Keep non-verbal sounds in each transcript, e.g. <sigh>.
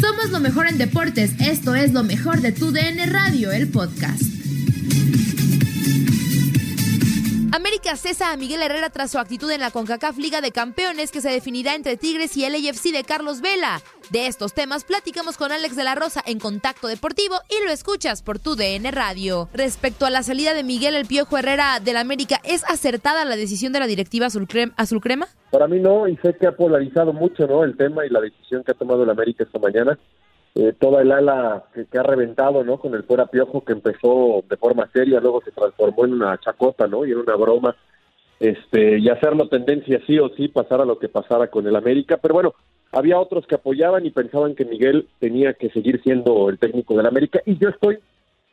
Somos lo mejor en deportes. Esto es lo mejor de tu DN Radio, el podcast. América cesa a Miguel Herrera tras su actitud en la CONCACAF Liga de Campeones que se definirá entre Tigres y el AFC de Carlos Vela. De estos temas platicamos con Alex de la Rosa en Contacto Deportivo y lo escuchas por tu DN Radio. Respecto a la salida de Miguel El Piojo Herrera del América, ¿es acertada la decisión de la directiva azul, crema? Para mí no, y sé que ha polarizado mucho ¿no? el tema y la decisión que ha tomado el América esta mañana. Eh, toda el ala que, ha reventado, ¿no? Con el fuera piojo que empezó de forma seria, luego se transformó en una chacota, ¿no? Y en una broma, este, y hacerlo tendencia sí o sí, pasara lo que pasara con el América, pero bueno, había otros que apoyaban y pensaban que Miguel tenía que seguir siendo el técnico del América, y yo estoy,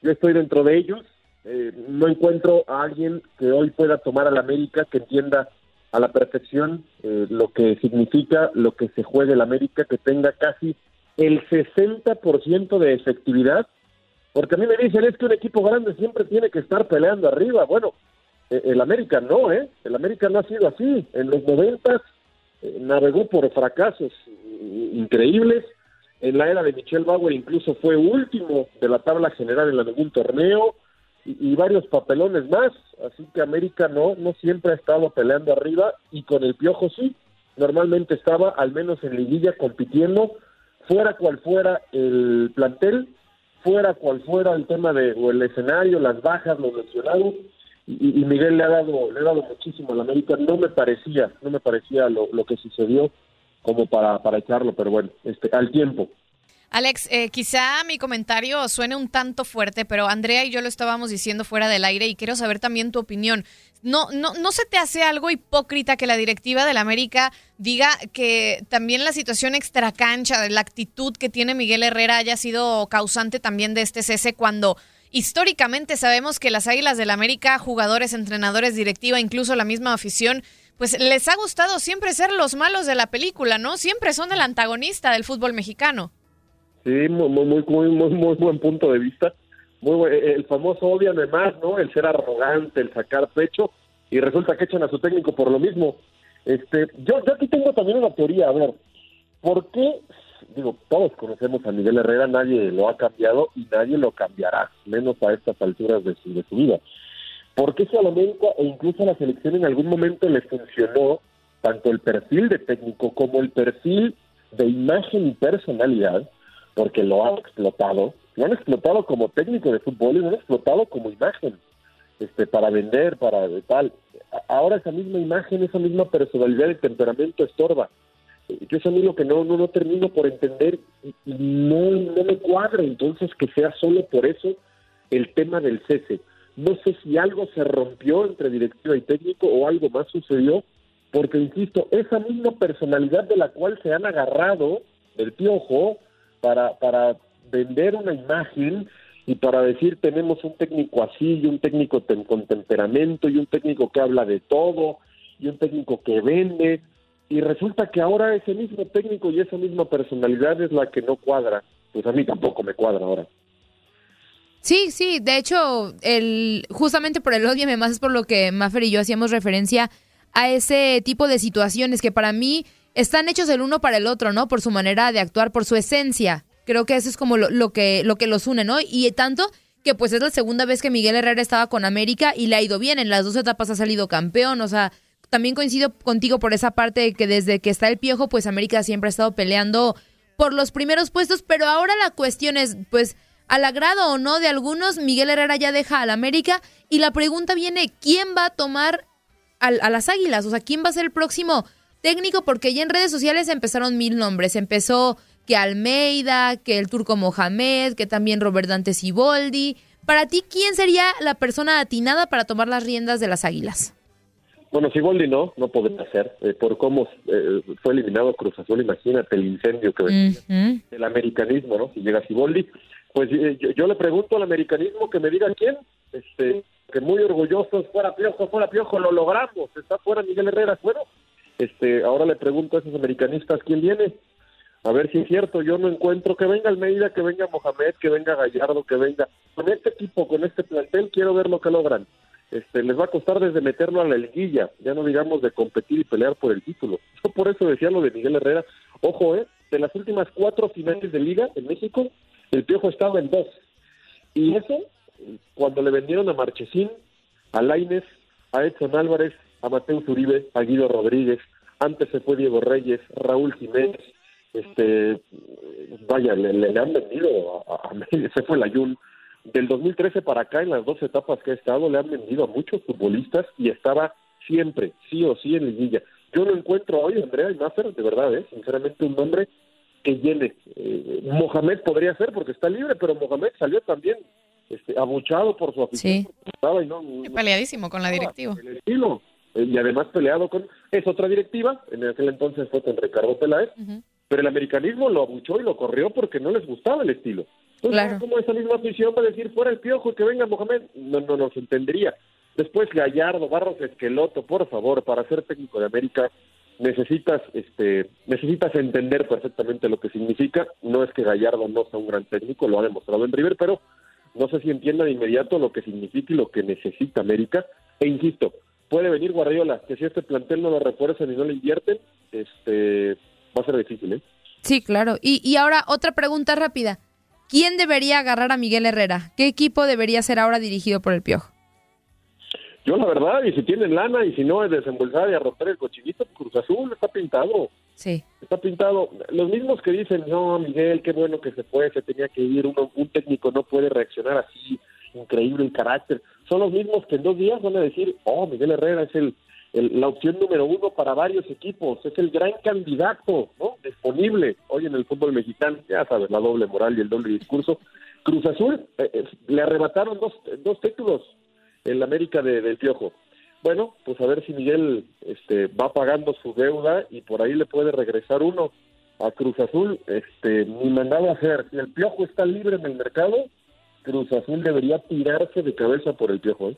yo estoy dentro de ellos, eh, no encuentro a alguien que hoy pueda tomar al América, que entienda a la perfección eh, lo que significa lo que se juegue el América, que tenga casi el 60% de efectividad, porque a mí me dicen es que un equipo grande siempre tiene que estar peleando arriba. Bueno, eh, el América no, ¿eh? El América no ha sido así. En los 90 eh, navegó por fracasos increíbles. En la era de Michel Bauer incluso fue último de la tabla general en algún torneo y, y, varios papelones más. Así que América no, no siempre ha estado peleando arriba y con el Piojo sí. Normalmente estaba al menos en liguilla compitiendo fuera cual fuera el plantel, fuera cual fuera el tema de o el escenario, las bajas, los lesionados, y, Miguel le ha dado le ha dado muchísimo a la América. No me parecía, no me parecía lo, lo que sucedió como para, para echarlo, pero bueno, este, al tiempo. Alex, eh, quizá mi comentario suene un tanto fuerte, pero Andrea y yo lo estábamos diciendo fuera del aire y quiero saber también tu opinión. ¿No, no, no se te hace algo hipócrita que la directiva del América diga que también la situación extracancha, la actitud que tiene Miguel Herrera haya sido causante también de este cese cuando históricamente sabemos que las Águilas del América, jugadores, entrenadores, directiva, incluso la misma afición, pues les ha gustado siempre ser los malos de la película, ¿no? Siempre son el antagonista del fútbol mexicano. Sí, muy, muy, muy, muy, muy buen punto de vista. Muy el famoso odiame más, ¿no? El ser arrogante, el sacar pecho, y resulta que echan a su técnico por lo mismo. Este, yo, yo aquí tengo también una teoría, a ver, ¿por qué? Digo, todos conocemos a Miguel Herrera, nadie lo ha cambiado y nadie lo cambiará, menos a estas alturas de su, de su vida. ¿Por qué si a la América e incluso a la selección en algún momento le funcionó tanto el perfil de técnico como el perfil de imagen y personalidad? porque lo han explotado, lo han explotado como técnico de fútbol y lo han explotado como imagen, este, para vender, para tal. Ahora esa misma imagen, esa misma personalidad y temperamento estorba. Yo es a mí lo que no, no, no termino por entender y, no, no me cuadra entonces que sea solo por eso el tema del cese. No sé si algo se rompió entre directiva y técnico o algo más sucedió, porque insisto, esa misma personalidad de la cual se han agarrado el piojo, para, para vender una imagen y para decir tenemos un técnico así y un técnico con temperamento y un técnico que habla de todo y un técnico que vende y resulta que ahora ese mismo técnico y esa misma personalidad es la que no cuadra pues a mí tampoco me cuadra ahora Sí, sí, de hecho, el, justamente por el odio más es por lo que Maffer y yo hacíamos referencia a ese tipo de situaciones que para mí están hechos el uno para el otro, ¿no? Por su manera de actuar, por su esencia. Creo que eso es como lo, que, lo que los une, ¿no? Y tanto que pues es la segunda vez que Miguel Herrera estaba con América y le ha ido bien. En las dos etapas ha salido campeón, o sea, también coincido contigo por esa parte de que desde que está el piojo, pues América siempre ha estado peleando por los primeros puestos, pero ahora la cuestión es, pues, al agrado o no de algunos, Miguel Herrera ya deja al América y la pregunta viene, ¿quién va a tomar a las Águilas? O sea, ¿quién va a ser el próximo técnico? Porque ya en redes sociales empezaron mil nombres. Empezó que Almeida, que el turco Mohamed, que también Robert Dante Siboldi. Para ti, ¿quién sería la persona atinada para tomar las riendas de las Águilas? Bueno, Siboldi no, no podría ser. Eh, por cómo eh, fue eliminado Cruz Azul, imagínate el incendio que venía. El americanismo, ¿no? Si llega Siboldi. Pues eh, yo, le pregunto al americanismo que me diga quién. Este, que muy orgullosos, fuera Piojo, fuera Piojo, lo logramos. Está fuera Miguel Herrera, bueno. Este, ahora le pregunto a esos americanistas quién viene a ver si es cierto, yo no encuentro que venga Almeida, que venga Mohamed, que venga Gallardo, que venga. Con este equipo, con este plantel, quiero ver lo que logran. Este, les va a costar desde meterlo a la liguilla, ya no digamos de competir y pelear por el título. <laughs> Yo por eso decía lo de Miguel Herrera. Ojo, eh, de las últimas cuatro finales de liga en México, el Piojo estaba en dos. Y eso, cuando le vendieron a Marchesín, a Laines, a Edson Álvarez, a Mateus Uribe, a Guido Rodríguez, antes se fue Diego Reyes, Raúl Jiménez, este vaya, le, han vendido a, ese <laughs> fue la Ayun. Del 2013 para acá, en las dos etapas que ha estado, le han vendido a muchos futbolistas y estaba siempre, sí o sí, en liguilla. Yo no encuentro hoy, Andrea y Nasser, de verdad, ¿eh? sinceramente, un nombre que llene. Eh, Mohamed podría ser porque está libre, pero Mohamed salió también este, abuchado por su afición. y peleadísimo con la directiva. El estilo. Eh, y además peleado con... Es otra directiva, en aquel entonces fue con Ricardo Peláez, pero el americanismo lo abuchó y lo corrió porque no les gustaba el estilo. Entonces, como esa misma afición va a decir fuera el piojo que venga Mohamed? No, no nos entendería. Después Gallardo, Barros Esqueloto, por favor, para ser técnico de América necesitas este necesitas entender perfectamente lo que significa. No es que Gallardo no sea un gran técnico, lo ha demostrado en River, pero no sé si entienda de inmediato lo que significa y lo que necesita América. E insisto, puede venir Guardiola, que si este plantel no lo refuerzan y no le invierten, este va a ser difícil, ¿eh? Sí, claro. Y, y ahora otra pregunta rápida. ¿Quién debería agarrar a Miguel Herrera? ¿Qué equipo debería ser ahora dirigido por el Piojo? Yo la verdad, y si tienen lana y si no es desembolsar y a romper el cochinito, Cruz Azul está pintado. Sí. Está pintado. Los mismos que dicen, no, Miguel, qué bueno que se fue, se tenía que ir, Uno, un técnico no puede reaccionar así, increíble el carácter. Son los mismos que en dos días van a decir, oh, Miguel Herrera es el la opción número uno para varios equipos, es el gran candidato ¿no? disponible hoy en el fútbol mexicano, ya sabes, la doble moral y el doble discurso. Cruz Azul eh, eh, le arrebataron dos, dos títulos en la América de, del Piojo. Bueno, pues a ver si Miguel este, va pagando su deuda y por ahí le puede regresar uno a Cruz Azul. Este, ni mandado a hacer. Si el Piojo está libre en el mercado, Cruz Azul debería tirarse de cabeza por el Piojo. ¿eh?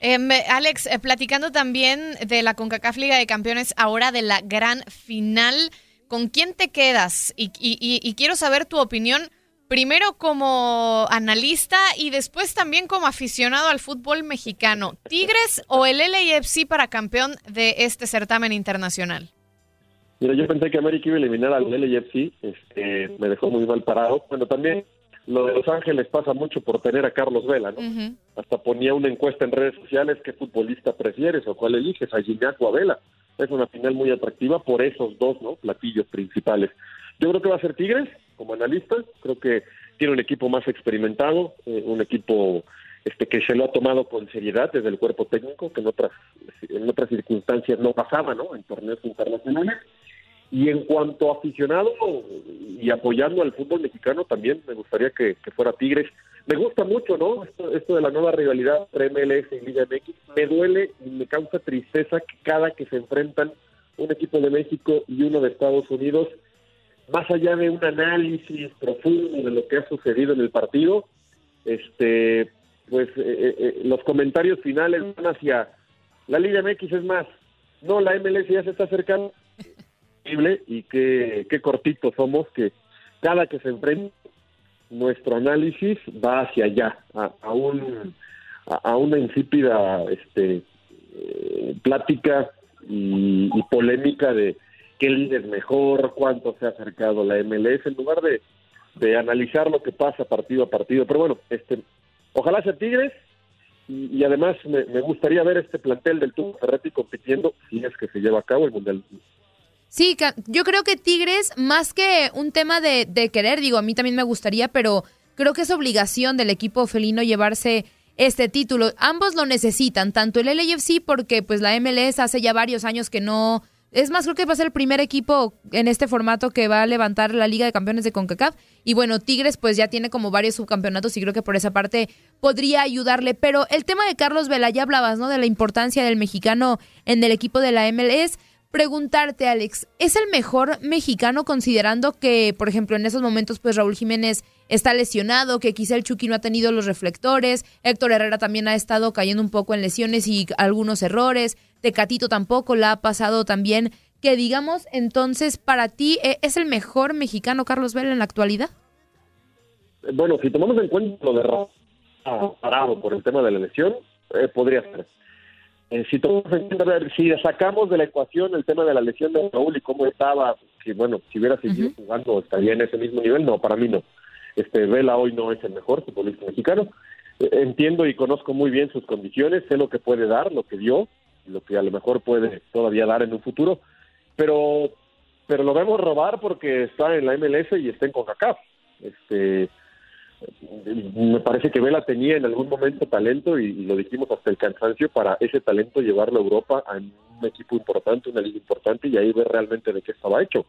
Em, Alex, eh, platicando también de la CONCACAF Liga de Campeones, ahora de la gran final, ¿con quién te quedas? Y, quiero saber tu opinión, primero como analista y después también como aficionado al fútbol mexicano. ¿Tigres o el LAFC para campeón de este certamen internacional? Mira, yo pensé que América iba a eliminar al LAFC, este, me dejó muy mal parado. Bueno, también lo de Los Ángeles pasa mucho por tener a Carlos Vela, ¿no? Hasta ponía una encuesta en redes sociales qué futbolista prefieres o cuál eliges, a Gignac o a Vela. Es una final muy atractiva por esos dos, ¿no? Platillos principales. Yo creo que va a ser Tigres, como analista. Creo que tiene un equipo más experimentado, eh, un equipo este que se lo ha tomado con seriedad desde el cuerpo técnico, que en otras, en otras circunstancias no pasaba, ¿no? En torneos internacionales. Y en cuanto a aficionado y apoyando al fútbol mexicano, también me gustaría que, fuera Tigres. Me gusta mucho, ¿no? Esto, de la nueva rivalidad entre MLS y Liga MX. Me duele y me causa tristeza que cada que se enfrentan un equipo de México y uno de Estados Unidos, más allá de un análisis profundo de lo que ha sucedido en el partido, este, pues eh, eh, eh, los comentarios finales van hacia la Liga MX es más, no, la MLS ya se está acercando y qué, qué cortitos somos que cada que se enfrenta nuestro análisis va hacia allá, a, un, a, una insípida este, plática y, polémica de qué líder mejor, cuánto se ha acercado la MLS, en lugar de, de analizar lo que pasa partido a partido. Pero bueno, este, ojalá sea Tigres y, además me, gustaría ver este plantel del Tubo Ferretti compitiendo si es que se lleva a cabo el Mundial. Sí, yo creo que Tigres, más que un tema de, de querer, digo, a mí también me gustaría, pero creo que es obligación del equipo felino llevarse este título. Ambos lo necesitan, tanto el LAFC porque pues la MLS hace ya varios años que no es más, creo que va a ser el primer equipo en este formato que va a levantar la Liga de Campeones de CONCACAF. Y bueno, Tigres pues ya tiene como varios subcampeonatos y creo que por esa parte podría ayudarle. Pero el tema de Carlos Vela, ya hablabas, ¿no? De la importancia del mexicano en el equipo de la MLS. Preguntarte, Alex, ¿es el mejor mexicano considerando que, por ejemplo, en esos momentos pues Raúl Jiménez está lesionado, que quizá el Chucky no ha tenido los reflectores, Héctor Herrera también ha estado cayendo un poco en lesiones y algunos errores, Tecatito tampoco la ha pasado también, que digamos, entonces, para ti, ¿e-, ¿es el mejor mexicano Carlos Vela en la actualidad? Bueno, si tomamos en cuenta lo de parado por el tema de la lesión, eh, podría ser. Eh, si cuenta, si sacamos de la ecuación el tema de la lesión de Raúl y cómo estaba, si bueno, si hubiera seguido jugando estaría en ese mismo nivel, no, para mí no. Este Vela hoy no es el mejor futbolista mexicano. Eh, entiendo y conozco muy bien sus condiciones, sé lo que puede dar, lo que dio, lo que a lo mejor puede todavía dar en un futuro, pero pero lo vemos robar porque está en la MLS y está en CONCACAF. Este, me parece que Vela tenía en algún momento talento y, lo dijimos hasta el cansancio para ese talento llevarlo a Europa a un equipo importante, una liga importante y ahí ver realmente de qué estaba hecho.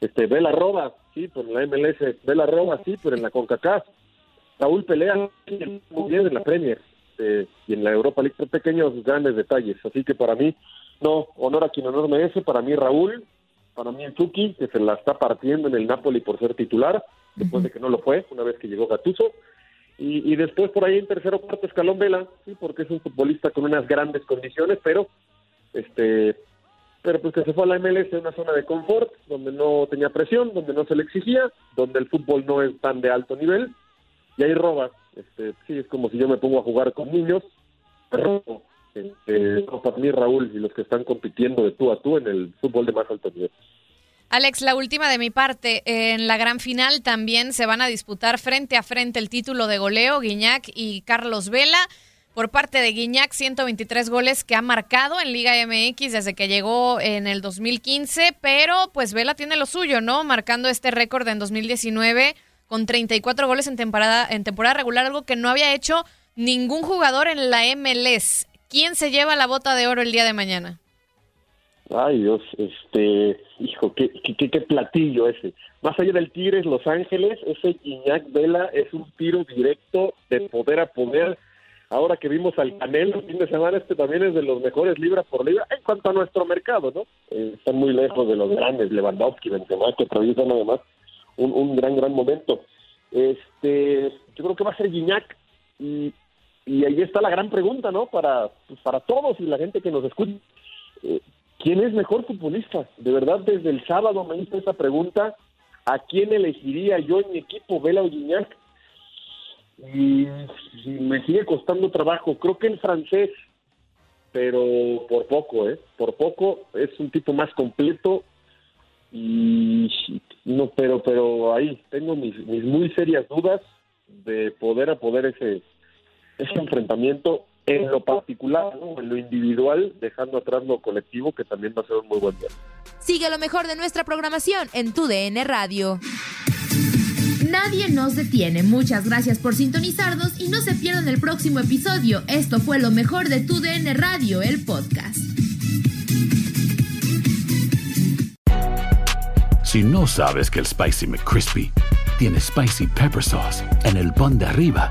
Este, Vela roba, sí, pero en la MLS, Vela roba, sí, pero en la CONCACAF. Saúl pelea muy bien en la Premier este, y en la Europa League, pequeños grandes detalles. Así que para mí, no, honor a quien honor merece, para mí Raúl, para mí el Chucky, que se la está partiendo en el Napoli por ser titular, después de que no lo fue, una vez que llegó Gatuso. Y, después por ahí en tercero o cuarto escalón Vela, sí, porque es un futbolista con unas grandes condiciones, pero este pero pues que se fue a la MLS en una zona de confort, donde no tenía presión, donde no se le exigía, donde el fútbol no es tan de alto nivel, y ahí roba. Este, sí, es como si yo me pongo a jugar con niños, pero este, para mí Raúl y los que están compitiendo de tú a tú en el fútbol de más alto nivel. Alex, la última de mi parte. En la gran final también se van a disputar frente a frente el título de goleo, Guiñac y Carlos Vela. Por parte de Guiñac, 123 goles que ha marcado en Liga MX desde que llegó en el 2015, pero pues Vela tiene lo suyo, ¿no? Marcando este récord en 2019 con 34 goles en temporada, en temporada regular, algo que no había hecho ningún jugador en la MLS. ¿Quién se lleva la bota de oro el día de mañana? Ay, Dios, este, hijo, qué, qué, qué platillo ese. Más allá del Tigres Los Ángeles, ese Guiñac Vela es un tiro directo de poder a poder ahora que vimos al Canelo el fin de semana, este también es de los mejores libras por libra en cuanto a nuestro mercado, ¿no? Eh, están muy lejos de los grandes, Lewandowski, Benzema, que atraviesan además un, un gran, gran momento. Este, yo creo que va a ser Guiñac y, y ahí está la gran pregunta, ¿no? Para, pues, para todos y la gente que nos escucha. Eh, ¿Quién es mejor futbolista? De verdad, desde el sábado me hice esa pregunta. ¿A quién elegiría yo en mi equipo, Vela o Guiñac? y me sigue costando trabajo. Creo que el francés, pero por poco, ¿eh? Por poco es un tipo más completo y no, pero, pero ahí tengo mis, mis muy serias dudas de poder a poder ese, ese enfrentamiento en lo particular, en lo individual, dejando atrás lo colectivo, que también va a ser un muy buen día. Sigue lo mejor de nuestra programación en tu DN Radio. Nadie nos detiene. Muchas gracias por sintonizarnos y no se pierdan el próximo episodio. Esto fue lo mejor de Tu DN Radio, el podcast. Si no sabes que el Spicy McCrispy tiene Spicy Pepper Sauce en el pan de arriba